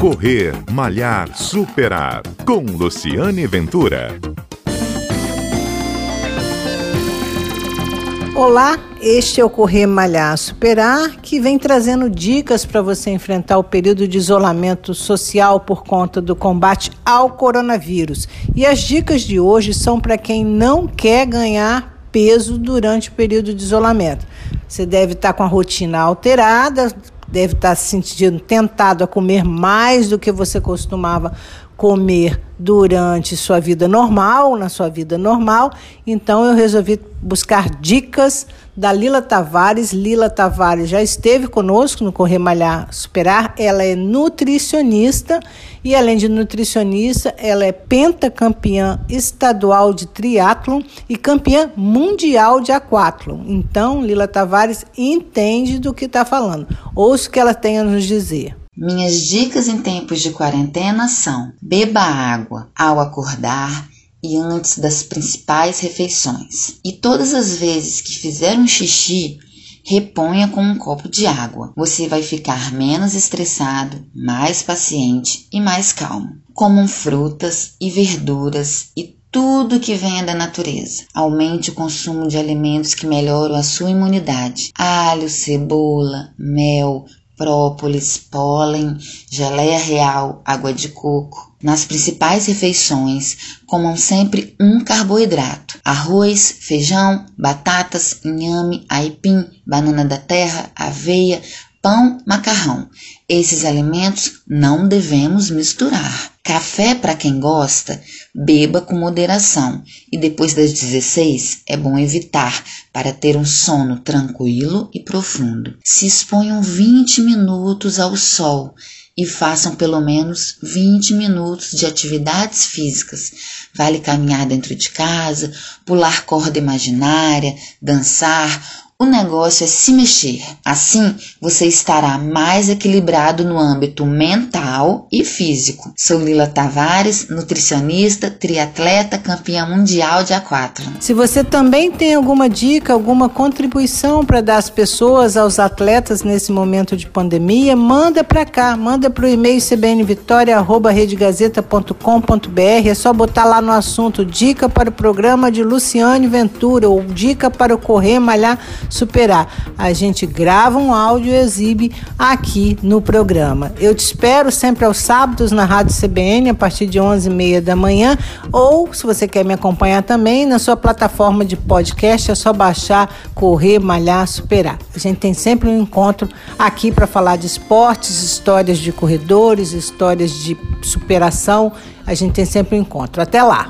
Correr, Malhar, Superar. Com Luciane Ventura. Olá, este é o Correr Malhar Superar, que vem trazendo dicas para você enfrentar o período de isolamento social por conta do combate ao coronavírus. E as dicas de hoje são para quem não quer ganhar peso durante o período de isolamento. Você deve estar com a rotina alterada, deve estar se sentindo tentado a comer mais do que você costumava comer durante sua vida normal, na sua vida normal. Então eu resolvi buscar dicas da Lila Tavares. Lila Tavares já esteve conosco no Correr Malhar Superar. Ela é nutricionista e além de nutricionista, ela é pentacampeã estadual de triatlon e campeã mundial de aquatlon. Então, Lila Tavares entende do que está falando. Ouça o que ela tem a nos dizer. Minhas dicas em tempos de quarentena são: beba água ao acordar e antes das principais refeições. E todas as vezes que fizer um xixi, reponha com um copo de água. Você vai ficar menos estressado, mais paciente e mais calmo. Comam frutas e verduras e tudo que venha da natureza. Aumente o consumo de alimentos que melhoram a sua imunidade: alho, cebola, mel, própolis, pólen, geleia real, água de coco. Nas principais refeições, comam sempre um carboidrato: arroz, feijão, batatas, inhame, aipim, banana da terra, aveia, pão, macarrão. Esses alimentos não devemos misturar. Café, para quem gosta, beba com moderação e depois das 16 é bom evitar para ter um sono tranquilo e profundo. Se exponham 20 minutos ao sol e façam pelo menos 20 minutos de atividades físicas. Vale caminhar dentro de casa, pular corda imaginária, dançar o negócio é se mexer. Assim, você estará mais equilibrado no âmbito mental e físico. Sou Lila Tavares, nutricionista, triatleta, campeã mundial de A4. Se você também tem alguma dica, alguma contribuição para dar às pessoas, aos atletas nesse momento de pandemia, manda para cá, manda para o e-mail cbnvitoria@redegazeta.com.br. É só botar lá no assunto dica para o programa de Luciane Ventura ou dica para o correr malhar superar. A gente grava um áudio e exibe aqui no programa. Eu te espero sempre aos sábados na Rádio CBN a partir de 11h30 da manhã ou se você quer me acompanhar também na sua plataforma de podcast é só baixar, correr, malhar, superar. A gente tem sempre um encontro aqui para falar de esportes, histórias de corredores, histórias de superação. A gente tem sempre um encontro. Até lá!